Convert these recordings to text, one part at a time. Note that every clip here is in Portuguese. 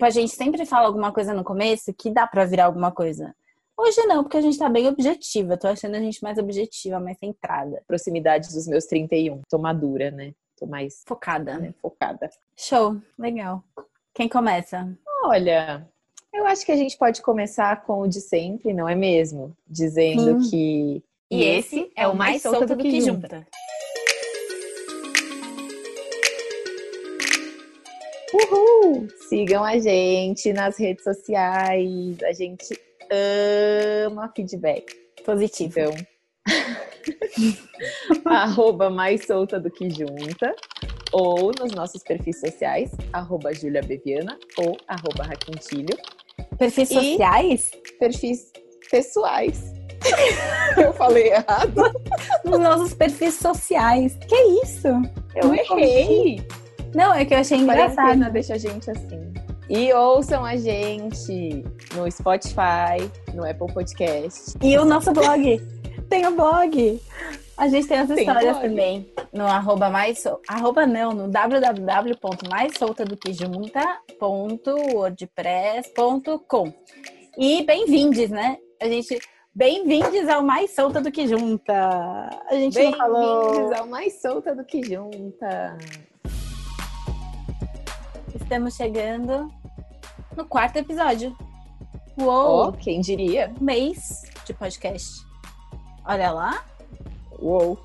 A gente sempre fala alguma coisa no começo que dá para virar alguma coisa. Hoje não, porque a gente tá bem objetiva. Tô achando a gente mais objetiva, mais centrada. Proximidade dos meus 31. Tô madura, né? Tô mais focada. Né? Focada. Show, legal. Quem começa? Olha, eu acho que a gente pode começar com o de sempre, não é mesmo? Dizendo Sim. que. E esse é o mais solto do que junta. Uhul! Sigam a gente nas redes sociais. A gente ama feedback positivo. Arroba mais solta do que junta, ou nos nossos perfis sociais, arroba Julia Beviana ou arroba Raquintilho. Perfis sociais? Perfis pessoais. Eu falei errado. Nos nossos perfis sociais. Que isso? Eu errei. Não, é que eu achei engraçado. Deixa a gente assim. E ouçam a gente no Spotify, no Apple Podcast. E o nosso blog. tem o blog. A gente tem as tem histórias também no arroba mais arroba não, no www.maissoltadoquejunta.wordpress.com. E bem-vindes, né? A gente Bem-vindos ao Mais Solta do que Junta. A gente não falou. Bem-vindos ao Mais Solta do que Junta. Estamos chegando no quarto episódio. Uou! Oh, quem diria? Mês de podcast. Olha lá. Uou!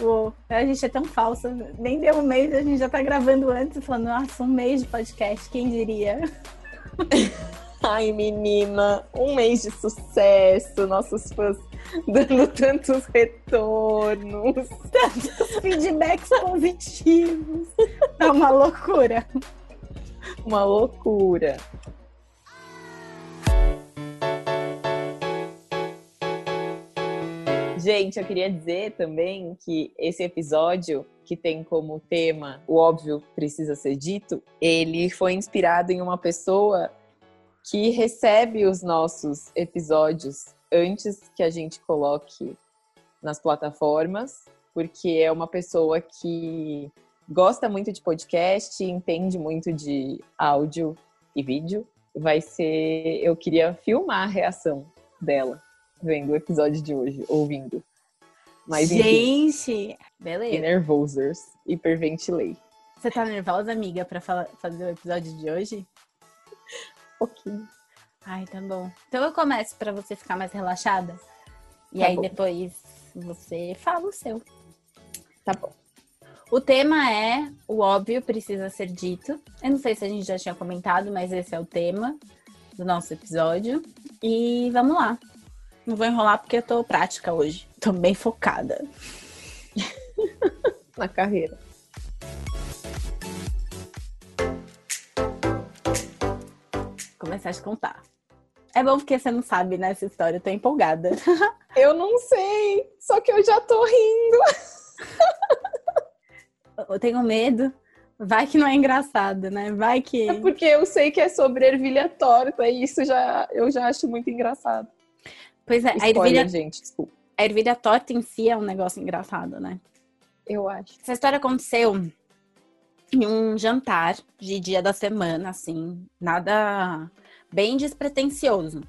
Uou! A gente é tão falsa. Nem deu um mês, a gente já tá gravando antes, falando, nossa, um mês de podcast, quem diria? Ai, menina, um mês de sucesso, nossos fãs dando tantos retornos, tantos feedbacks positivos. É uma loucura. Uma loucura. Gente, eu queria dizer também que esse episódio, que tem como tema o óbvio precisa ser dito, ele foi inspirado em uma pessoa que recebe os nossos episódios antes que a gente coloque nas plataformas, porque é uma pessoa que gosta muito de podcast, entende muito de áudio e vídeo. Vai ser. Eu queria filmar a reação dela vendo o episódio de hoje, ouvindo. Mas, Gente, enfim, beleza. nervosers, hiperventilei. Você tá nervosa, amiga, pra fazer o episódio de hoje? pouquinho. Ai, tá bom. Então eu começo para você ficar mais relaxada. E tá aí bom. depois você fala o seu. Tá bom. O tema é o óbvio precisa ser dito. Eu não sei se a gente já tinha comentado, mas esse é o tema do nosso episódio. E vamos lá. Não vou enrolar porque eu tô prática hoje. Tô bem focada. Na carreira. começar a te contar. É bom porque você não sabe nessa né, história, eu tô empolgada. Eu não sei, só que eu já tô rindo. Eu tenho medo. Vai que não é engraçado, né? Vai que. É porque eu sei que é sobre ervilha torta e isso já eu já acho muito engraçado. Pois é, Spoiler, a ervilha, gente, desculpa. A ervilha torta em si é um negócio engraçado, né? Eu acho. Essa história aconteceu em um jantar de dia da semana, assim, nada bem despretensioso.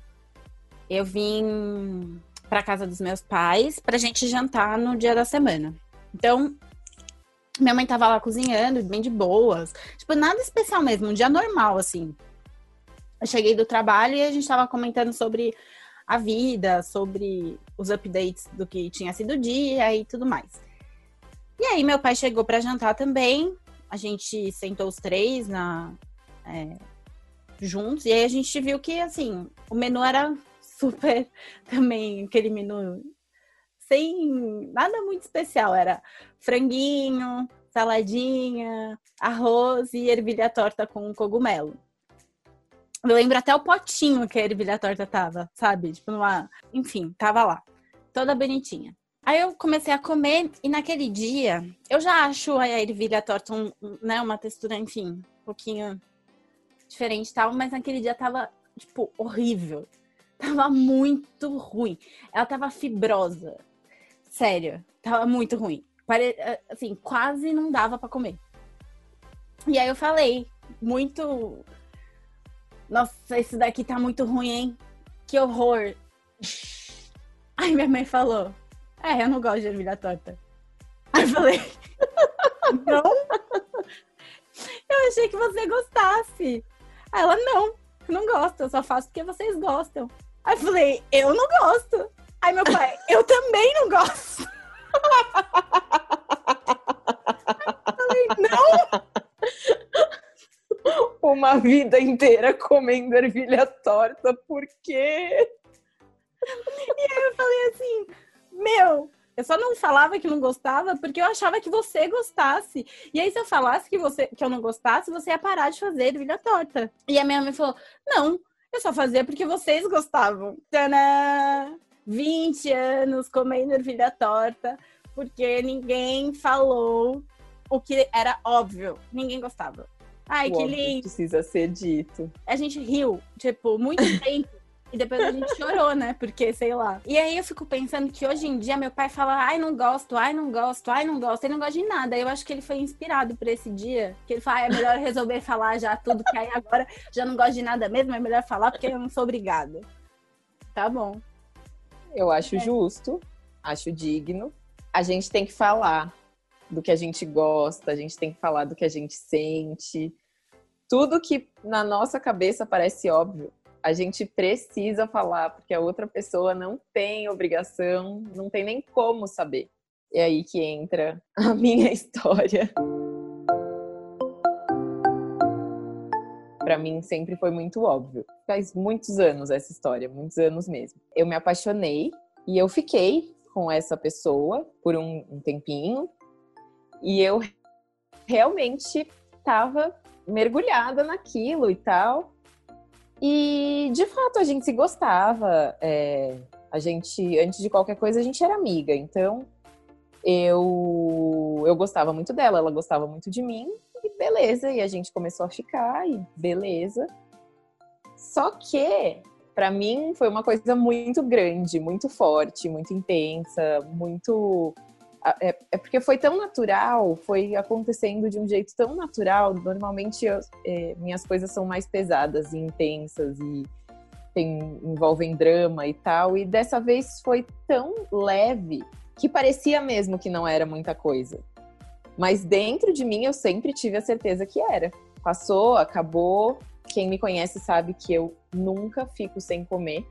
Eu vim para casa dos meus pais pra gente jantar no dia da semana. Então, minha mãe tava lá cozinhando, bem de boas. Tipo, nada especial mesmo, um dia normal, assim. Eu cheguei do trabalho e a gente tava comentando sobre a vida, sobre os updates do que tinha sido o dia e tudo mais. E aí, meu pai chegou para jantar também a gente sentou os três na é, juntos e aí a gente viu que assim o menu era super também aquele menu sem nada muito especial era franguinho saladinha arroz e ervilha torta com cogumelo eu lembro até o potinho que a ervilha torta tava sabe tipo numa enfim tava lá toda bonitinha Aí eu comecei a comer e naquele dia eu já acho a ervilha torta um, né, uma textura, enfim, um pouquinho diferente e tal, mas naquele dia tava, tipo, horrível. Tava muito ruim. Ela tava fibrosa. Sério, tava muito ruim. Pare... Assim, quase não dava para comer. E aí eu falei, muito Nossa, esse daqui tá muito ruim, hein? Que horror. Aí minha mãe falou: É, eu não gosto de ervilha torta. Aí eu falei: Não? Eu achei que você gostasse. Aí ela: Não, não gosto, eu só faço porque vocês gostam. Aí eu falei: Eu não gosto. Aí meu pai: Eu também não gosto. Falei: Não? Uma vida inteira comendo ervilha torta, por quê? E aí eu falei assim, meu, eu só não falava que não gostava porque eu achava que você gostasse. E aí, se eu falasse que, você, que eu não gostasse, você ia parar de fazer ervilha torta. E a minha mãe falou: não, eu só fazia porque vocês gostavam. Tadã! 20 anos comendo ervilha torta, porque ninguém falou o que era óbvio. Ninguém gostava. Ai, O que lindo. Precisa ser dito. A gente riu, tipo, muito tempo. E depois a gente chorou, né? Porque, sei lá. E aí eu fico pensando que hoje em dia meu pai fala, ai, não gosto, ai, não gosto, ai, não gosto. Ele não gosta de nada. Eu acho que ele foi inspirado por esse dia. Que ele fala, ah, é melhor resolver falar já tudo, que aí agora já não gosto de nada mesmo, é melhor falar porque eu não sou obrigada. Tá bom. Eu acho É. justo, acho digno. A gente tem que falar do que a gente gosta, a gente tem que falar do que a gente sente. Tudo que na nossa cabeça parece óbvio, a gente precisa falar, porque a outra pessoa não tem obrigação, não tem nem como saber. É aí que entra a minha história. Para mim sempre foi muito óbvio. Faz muitos anos essa história, muitos anos mesmo. Eu me apaixonei e eu fiquei com essa pessoa por um, um tempinho e eu realmente estava mergulhada naquilo e tal. E de fato a gente se gostava. é, a gente, antes de qualquer coisa, a gente era amiga. Então eu, eu gostava muito dela, ela gostava muito de mim. E beleza, e a gente começou a ficar, e beleza. Só que, pra mim, foi uma coisa muito grande, muito forte, muito intensa, muito. É, é porque foi tão natural, foi acontecendo de um jeito tão natural. Normalmente, eu- é, minhas coisas são mais pesadas e intensas e tem, envolvem drama e tal. E dessa vez foi tão leve que parecia mesmo que não era muita coisa. Mas dentro de mim eu sempre tive a certeza que era. Passou, acabou. Quem me conhece sabe que eu nunca fico sem comer.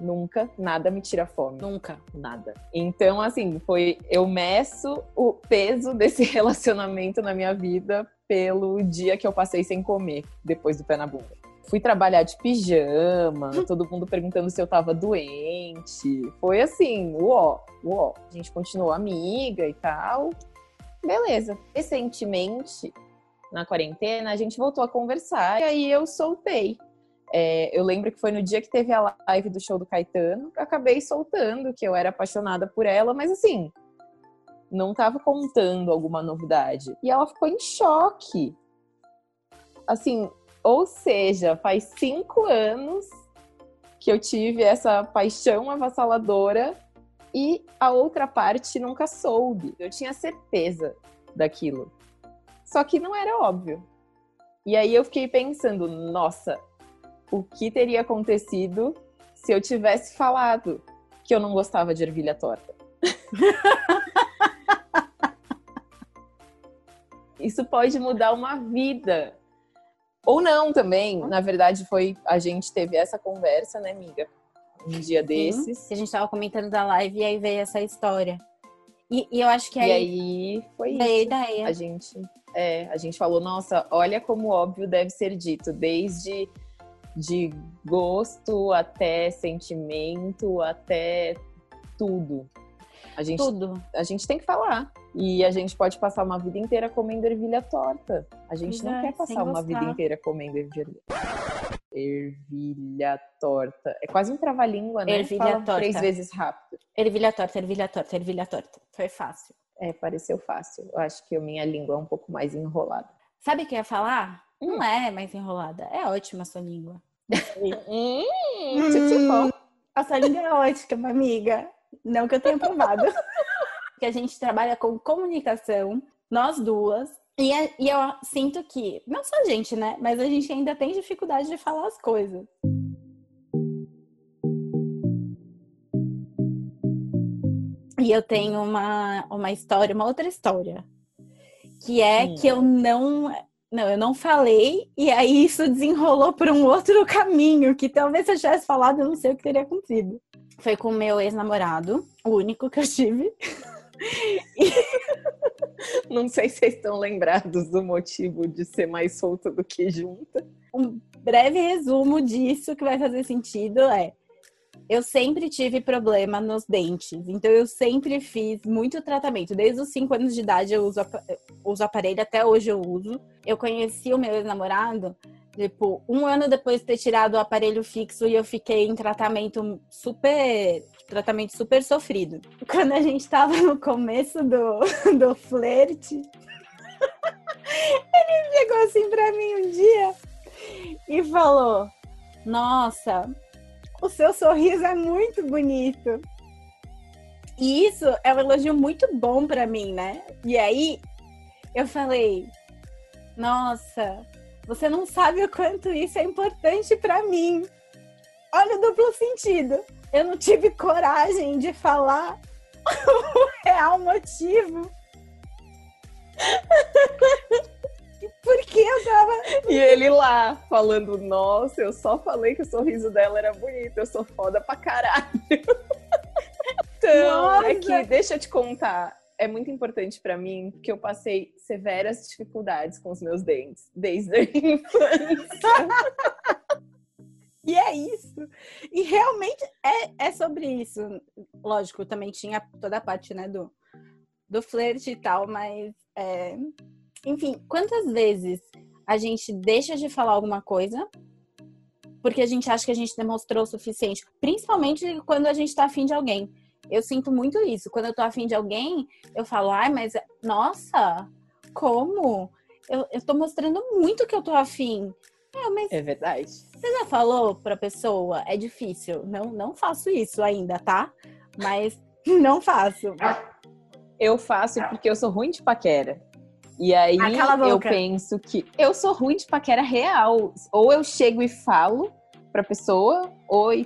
Nunca, nada me tira fome. Nunca. Nada. Então, assim, foi. Eu meço o peso desse relacionamento na minha vida pelo dia que eu passei sem comer, depois do pé na bunda. Fui trabalhar de pijama, todo mundo perguntando se eu tava doente. Foi assim, uó, uó. A gente continuou amiga e tal. Beleza. Recentemente, na quarentena, a gente voltou a conversar e aí eu soltei. É, eu lembro que foi no dia que teve a live do show do Caetano, eu acabei soltando que eu era apaixonada por ela, mas assim, não tava contando alguma novidade. E ela ficou em choque. Assim, ou seja, faz cinco anos que eu tive essa paixão avassaladora e a outra parte nunca soube. Eu tinha certeza daquilo. Só que não era óbvio. E aí eu fiquei pensando, nossa, o que teria acontecido se eu tivesse falado que eu não gostava de ervilha torta? Isso pode mudar uma vida. Ou não também. Na verdade, foi a gente teve essa conversa, né, amiga? Um dia desses. Que a gente tava comentando da live e aí veio essa história. E, e eu acho que E aí, aí foi isso. ideia. A gente, é, a gente falou, nossa, olha como óbvio deve ser dito, desde de gosto até sentimento, até tudo. A gente, Tudo. a gente tem que falar. E a gente pode passar uma vida inteira comendo ervilha torta. A gente não quer passar uma vida inteira comendo ervilha. Ervilha torta. É quase um trava-língua, né? Ervilha Fala torta. Três vezes rápido. Ervilha torta, ervilha torta, ervilha torta. Foi fácil. É, pareceu fácil. Eu acho que a minha língua é um pouco mais enrolada. Sabe o que eu ia falar? Hum. Não é mais enrolada. É ótima a sua língua. Hum. A sua língua é ótima, amiga. Não que eu tenha provado. que a gente trabalha com comunicação, nós duas, E, é, e eu sinto que, não só a gente, né? Mas a gente ainda tem dificuldade de falar as coisas. E eu tenho uma, uma história, uma outra história. Que é hum. que eu não. Não, eu não falei, e aí isso desenrolou por um outro caminho, que talvez se eu tivesse falado, eu não sei o que teria acontecido. Foi com o meu ex-namorado, o único que eu tive. Não sei se vocês estão lembrados do motivo de ser mais solta do que junta. Um breve resumo disso que vai fazer sentido é: eu sempre tive problema nos dentes, então eu sempre fiz muito tratamento. Desde os 5 anos de idade eu uso, uso aparelho, até hoje eu uso. Eu conheci o meu ex-namorado, tipo, um ano depois de ter tirado o aparelho fixo e eu fiquei em tratamento super tratamento super sofrido. Quando a gente tava no começo do, do flerte, ele chegou assim pra mim um dia e falou: Nossa, o seu sorriso é muito bonito. E isso é um elogio muito bom para mim, né? E aí eu falei: Nossa, você não sabe o quanto isso é importante para mim. Olha o duplo sentido eu não tive coragem de falar o real motivo. Porque eu tava. E ele lá, falando, nossa, eu só falei que o sorriso dela era bonito, eu sou foda pra caralho. então, nossa. é que, deixa eu te contar, é muito importante para mim, porque eu passei severas dificuldades com os meus dentes, desde a infância. E é isso. E realmente é, é sobre isso. Lógico, também tinha toda a parte, né, do, do flerte e tal, mas. É... Enfim, quantas vezes a gente deixa de falar alguma coisa porque a gente acha que a gente demonstrou o suficiente? Principalmente quando a gente tá afim de alguém. Eu sinto muito isso. Quando eu tô afim de alguém, eu falo, ai, mas nossa, como? Eu, eu tô mostrando muito que eu tô afim. É, mas é verdade. Você já falou pra pessoa? É difícil. Não, não faço isso ainda, tá? Mas não faço. Eu faço porque eu sou ruim de paquera. E aí eu penso que eu sou ruim de paquera real. Ou eu chego e falo pra pessoa,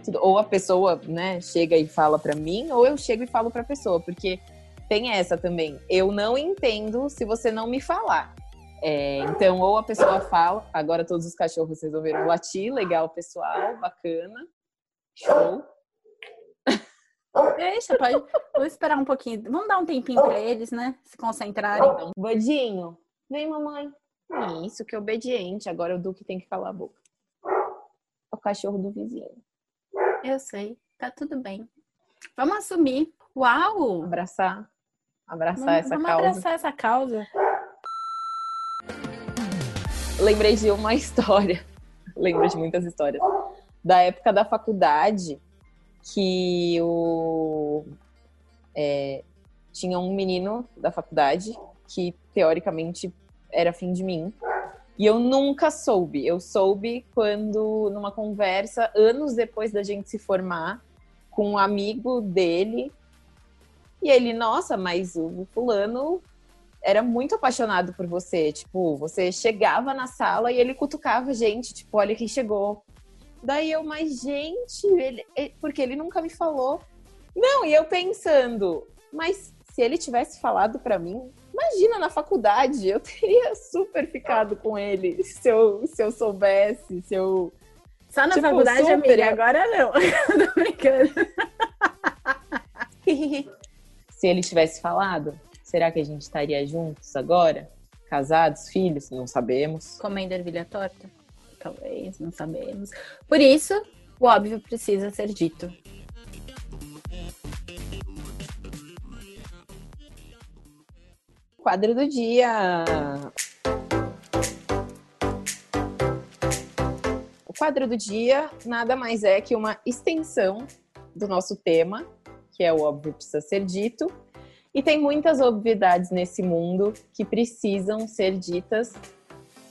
tudo, ou a pessoa, né, chega e fala pra mim, ou eu chego e falo pra pessoa, porque tem essa também. Eu não entendo se você não me falar. É, então, ou a pessoa fala, agora todos os cachorros resolveram latir, legal, pessoal, bacana, show. Deixa, pode. Vou esperar um pouquinho. Vamos dar um tempinho para eles, né? Se concentrarem. Então, Bodinho, vem, mamãe. Isso, que obediente. Agora o Duque tem que calar a boca. O cachorro do vizinho. Eu sei, tá tudo bem. Vamos assumir. Uau! Abraçar. Abraçar vamos, essa vamos causa. Abraçar essa causa lembrei de uma história, lembro de muitas histórias, da época da faculdade, que o, é, tinha um menino da faculdade que, teoricamente, era fim de mim. E eu nunca soube. Eu soube quando, numa conversa, anos depois da gente se formar, com um amigo dele. E ele, nossa, mas o fulano era muito apaixonado por você. Tipo, você chegava na sala e ele cutucava a gente, tipo, olha quem chegou. Daí eu, mas gente, ele, porque ele nunca me falou. Não, e eu pensando, mas se ele tivesse falado para mim, imagina na faculdade, eu teria super ficado com ele se eu, se eu soubesse, se eu. Só na tipo, faculdade, super... amiga, agora não. Tô brincando. se ele tivesse falado, Será que a gente estaria juntos agora? Casados, filhos? Não sabemos. Comendo ervilha torta? Talvez, não sabemos. Por isso, o óbvio precisa ser dito. Quadro do dia. O quadro do dia nada mais é que uma extensão do nosso tema, que é o óbvio precisa ser dito, e tem muitas obviedades nesse mundo que precisam ser ditas.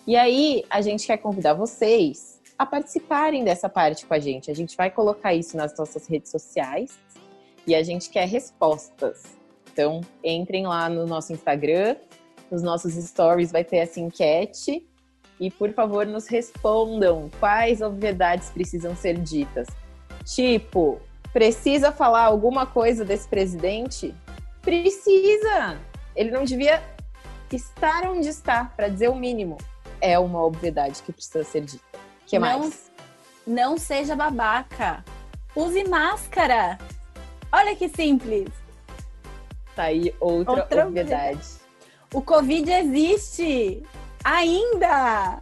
E aí, a gente quer convidar vocês a participarem dessa parte com a gente. A gente vai colocar isso nas nossas redes sociais e a gente quer respostas. Então, entrem lá no nosso Instagram nos nossos stories vai ter essa enquete. E por favor, nos respondam quais obviedades precisam ser ditas. Tipo, precisa falar alguma coisa desse presidente? Precisa! Ele não devia estar onde está, para dizer o mínimo. É uma obviedade que precisa ser dita. que não, mais? Não seja babaca. Use máscara. Olha que simples. Tá aí outra, outra obviedade. O Covid existe ainda.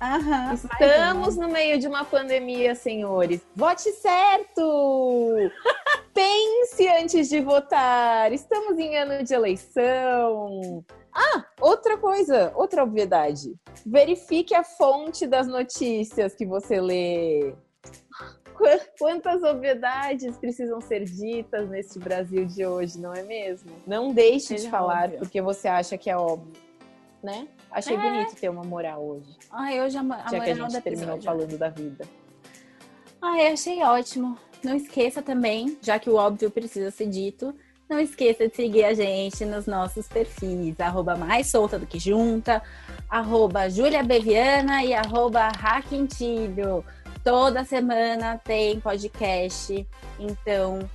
Aham, Estamos no meio de uma pandemia, senhores. Vote certo! Pense antes de votar. Estamos em ano de eleição. Ah, outra coisa, outra obviedade. Verifique a fonte das notícias que você lê. Quantas obviedades precisam ser ditas neste Brasil de hoje, não é mesmo? Não deixe de falar óbvio. porque você acha que é óbvio, né? Achei é. bonito ter uma moral hoje. Ai, hoje a, a Já que a gente terminou episódio. falando da vida. Ai, achei ótimo. Não esqueça também, já que o óbvio precisa ser dito, não esqueça de seguir a gente nos nossos perfis, arroba mais solta do que junta, arroba Julia Beviana e arroba Raquentilho. Toda semana tem podcast, então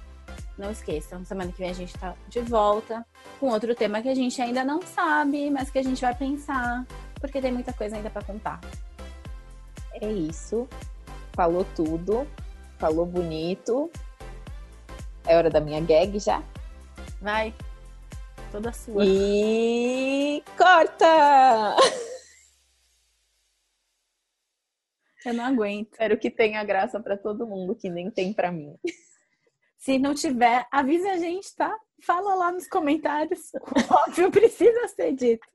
não esqueçam, semana que vem a gente está de volta com outro tema que a gente ainda não sabe, mas que a gente vai pensar, porque tem muita coisa ainda para contar. É isso. Falou tudo, falou bonito. É hora da minha gag já? Vai. Toda sua. E corta! Eu não aguento. Espero que tenha graça para todo mundo, que nem tem para mim. Se não tiver, avise a gente, tá? Fala lá nos comentários. O óbvio precisa ser dito.